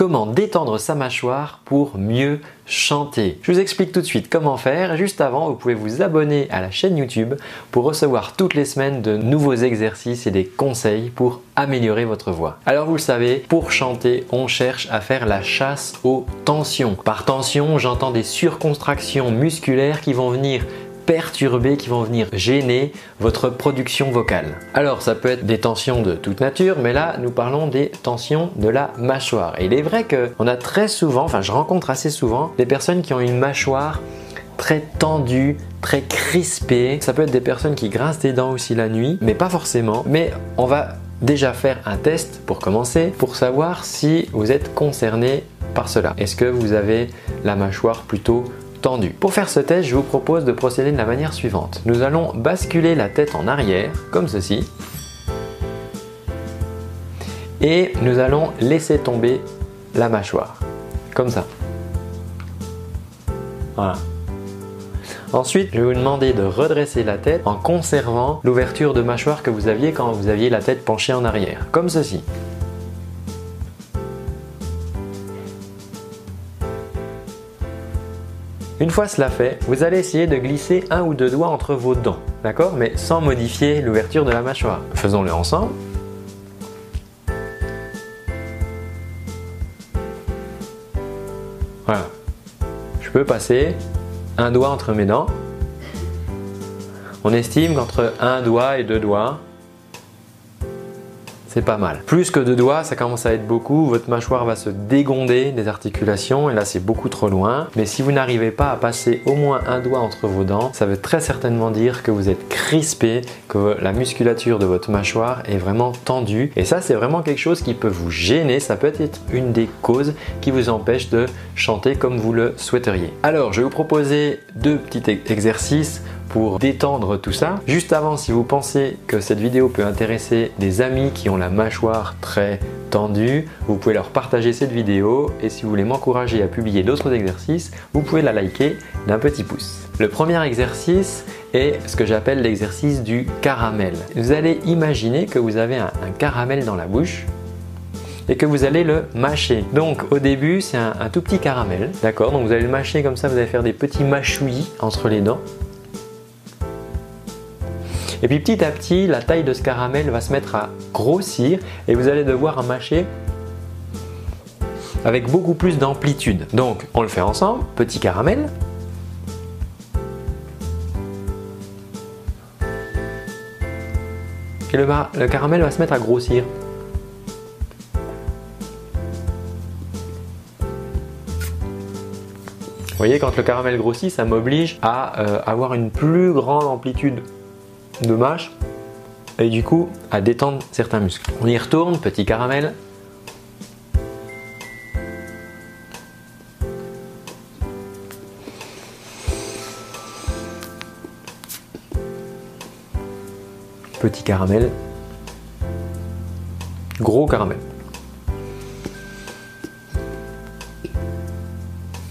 Comment détendre sa mâchoire pour mieux chanter Je vous explique tout de suite comment faire. Juste avant, vous pouvez vous abonner à la chaîne YouTube pour recevoir toutes les semaines de nouveaux exercices et des conseils pour améliorer votre voix. Alors vous le savez, pour chanter, on cherche à faire la chasse aux tensions. Par tension, j'entends des surcontractions musculaires qui vont venir perturber, qui vont venir gêner votre production vocale. Alors ça peut être des tensions de toute nature, mais là nous parlons des tensions de la mâchoire. Et il est vrai qu'on a très souvent, enfin je rencontre assez souvent des personnes qui ont une mâchoire très tendue, très crispée. Ça peut être des personnes qui grincent des dents aussi la nuit, mais pas forcément. Mais on va déjà faire un test pour commencer, pour savoir si vous êtes concerné par cela. Est-ce que vous avez la mâchoire plutôt Pour faire ce test, je vous propose de procéder de la manière suivante. Nous allons basculer la tête en arrière, comme ceci. Et nous allons laisser tomber la mâchoire, comme ça. Voilà. Ensuite, je vais vous demander de redresser la tête en conservant l'ouverture de mâchoire que vous aviez quand vous aviez la tête penchée en arrière, comme ceci. Une fois cela fait, vous allez essayer de glisser un ou deux doigts entre vos dents, d'accord? Mais sans modifier l'ouverture de la mâchoire. Faisons-le ensemble. Voilà. Je peux passer un doigt entre mes dents. On estime qu'entre un doigt et deux doigts, c'est pas mal. Plus que deux doigts, ça commence à être beaucoup, votre mâchoire va se dégonder des articulations et là c'est beaucoup trop loin. Mais si vous n'arrivez pas à passer au moins un doigt entre vos dents, ça veut très certainement dire que vous êtes crispé, que la musculature de votre mâchoire est vraiment tendue. Et ça c'est vraiment quelque chose qui peut vous gêner, ça peut être une des causes qui vous empêche de chanter comme vous le souhaiteriez. Alors je vais vous proposer deux petits exercices pour détendre tout ça. Juste avant, si vous pensez que cette vidéo peut intéresser des amis qui ont la mâchoire très tendue, vous pouvez leur partager cette vidéo et si vous voulez m'encourager à publier d'autres exercices, vous pouvez la liker d'un petit pouce. Le premier exercice est ce que j'appelle l'exercice du caramel. Vous allez imaginer que vous avez un, caramel dans la bouche et que vous allez le mâcher. Donc au début c'est un, un, tout petit caramel, d'accord? Donc vous allez le mâcher comme ça, vous allez faire des petits mâchouillis entre les dents. Et puis petit à petit, la taille de ce caramel va se mettre à grossir et vous allez devoir mâcher avec beaucoup plus d'amplitude. Donc on le fait ensemble, petit caramel. Et le, caramel va se mettre à grossir. Vous voyez, quand le caramel grossit, ça m'oblige à euh, avoir une plus grande amplitude mâche et du coup à détendre certains muscles. On y retourne, petit caramel. Petit caramel. Gros caramel.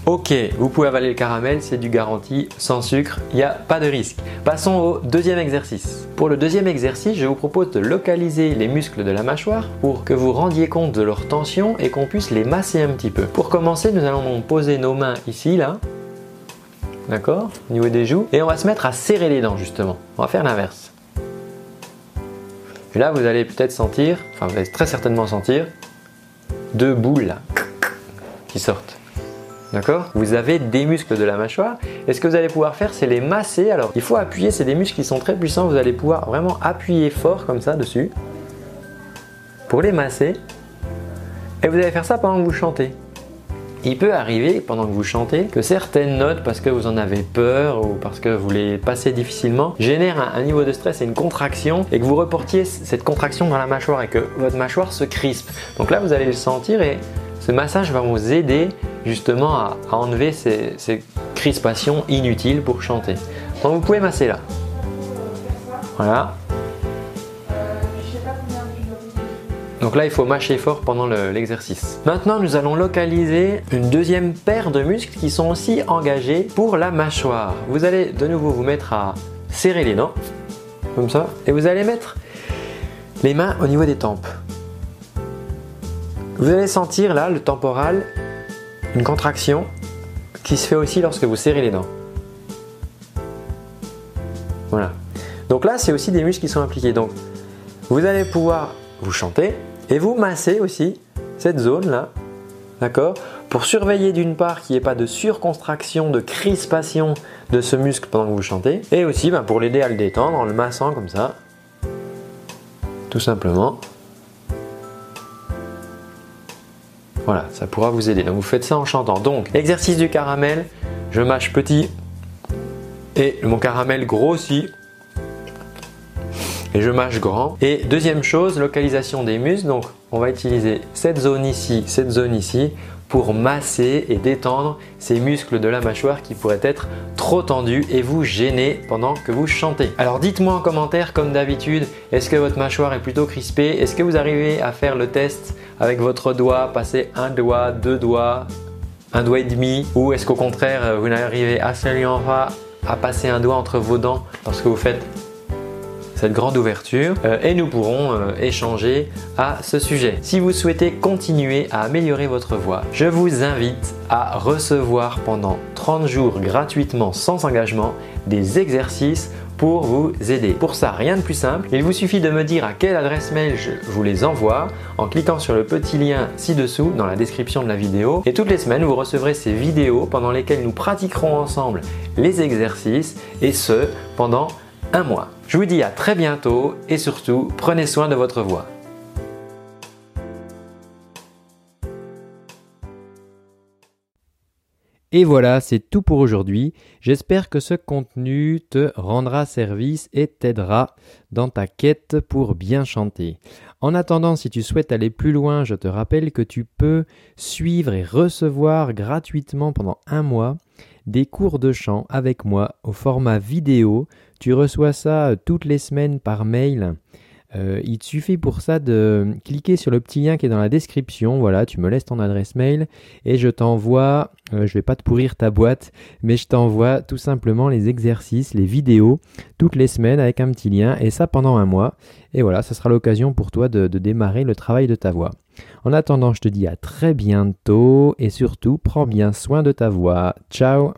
Ok, vous pouvez avaler le caramel, c'est du garanti, sans sucre, il n'y a pas de risque. Passons au deuxième exercice. Pour le deuxième exercice, je vous propose de localiser les muscles de la mâchoire pour que vous rendiez compte de leur tension et qu'on puisse les masser un petit peu. Pour commencer, nous allons poser nos mains ici, là, d'accord, au niveau des joues, et on va se mettre à serrer les dents justement. On va faire l'inverse. Et là, vous allez peut-être sentir, enfin vous allez très certainement sentir, deux boules qui sortent. D'accord? Vous avez des muscles de la mâchoire. Et ce que vous allez pouvoir faire, c'est les masser. Alors, il faut appuyer, c'est des muscles qui sont très puissants. Vous allez pouvoir vraiment appuyer fort comme ça dessus pour les masser. Et vous allez faire ça pendant que vous chantez. Il peut arriver pendant que vous chantez que certaines notes, parce que vous en avez peur ou parce que vous les passez difficilement, génèrent un, niveau de stress et une contraction et que vous reportiez cette contraction dans la mâchoire et que votre mâchoire se crispe. Donc là, vous allez le sentir et ce massage va vous aider justement à, enlever ces, crispations inutiles pour chanter. Donc vous pouvez masser là. Voilà. Donc là, il faut mâcher fort pendant l'exercice. Maintenant, nous allons localiser une deuxième paire de muscles qui sont aussi engagés pour la mâchoire. Vous allez de nouveau vous mettre à serrer les dents, comme ça, et vous allez mettre les mains au niveau des tempes. Vous allez sentir là, le temporal, une contraction qui se fait aussi lorsque vous serrez les dents. Voilà. Donc là, c'est aussi des muscles qui sont impliqués. Donc, vous allez pouvoir vous chanter et vous masser aussi cette zone-là, d'accord? Pour surveiller d'une part qu'il n'y ait pas de surcontraction, de crispation de ce muscle pendant que vous chantez, et aussi ben, pour l'aider à le détendre en le massant comme ça, tout simplement. Voilà, ça pourra vous aider. Donc vous faites ça en chantant. Donc, exercice du caramel, je mâche petit et mon caramel grossit et je mâche grand. Et deuxième chose, localisation des muscles. Donc on va utiliser cette zone ici, cette zone ici pour masser et détendre ces muscles de la mâchoire qui pourraient être trop tendus et vous gêner pendant que vous chantez. Alors dites-moi en commentaire comme d'habitude, est-ce que votre mâchoire est plutôt crispée? Est-ce que vous arrivez à faire le test avec votre doigt, passer un doigt, deux doigts, un doigt et demi? Ou est-ce qu'au contraire vous n'arrivez absolument pas à passer un doigt entre vos dents lorsque vous faites cette grande ouverture euh, et nous pourrons euh, échanger à ce sujet. Si vous souhaitez continuer à améliorer votre voix, je vous invite à recevoir pendant 30 jours gratuitement sans engagement des exercices pour vous aider. Pour ça, rien de plus simple, il vous suffit de me dire à quelle adresse mail je vous les envoie en cliquant sur le petit lien ci-dessous dans la description de la vidéo. Et toutes les semaines, vous recevrez ces vidéos pendant lesquelles nous pratiquerons ensemble les exercices et ce pendant un mois. Je vous dis à très bientôt et surtout, prenez soin de votre voix. Et voilà, c'est tout pour aujourd'hui. J'espère que ce contenu te rendra service et t'aidera dans ta quête pour bien chanter. En attendant, si tu souhaites aller plus loin, je te rappelle que tu peux suivre et recevoir gratuitement pendant un mois des cours de chant avec moi au format vidéo. Tu reçois ça euh, toutes les semaines par mail. Euh, il te suffit pour ça de cliquer sur le petit lien qui est dans la description. Voilà, tu me laisses ton adresse mail et je t'envoie, euh, je vais pas te pourrir ta boîte, mais je t'envoie tout simplement les exercices, les vidéos toutes les semaines avec un petit lien et ça pendant un mois. Et voilà, ça sera l'occasion pour toi de démarrer le travail de ta voix. En attendant, je te dis à très bientôt et surtout, prends bien soin de ta voix. Ciao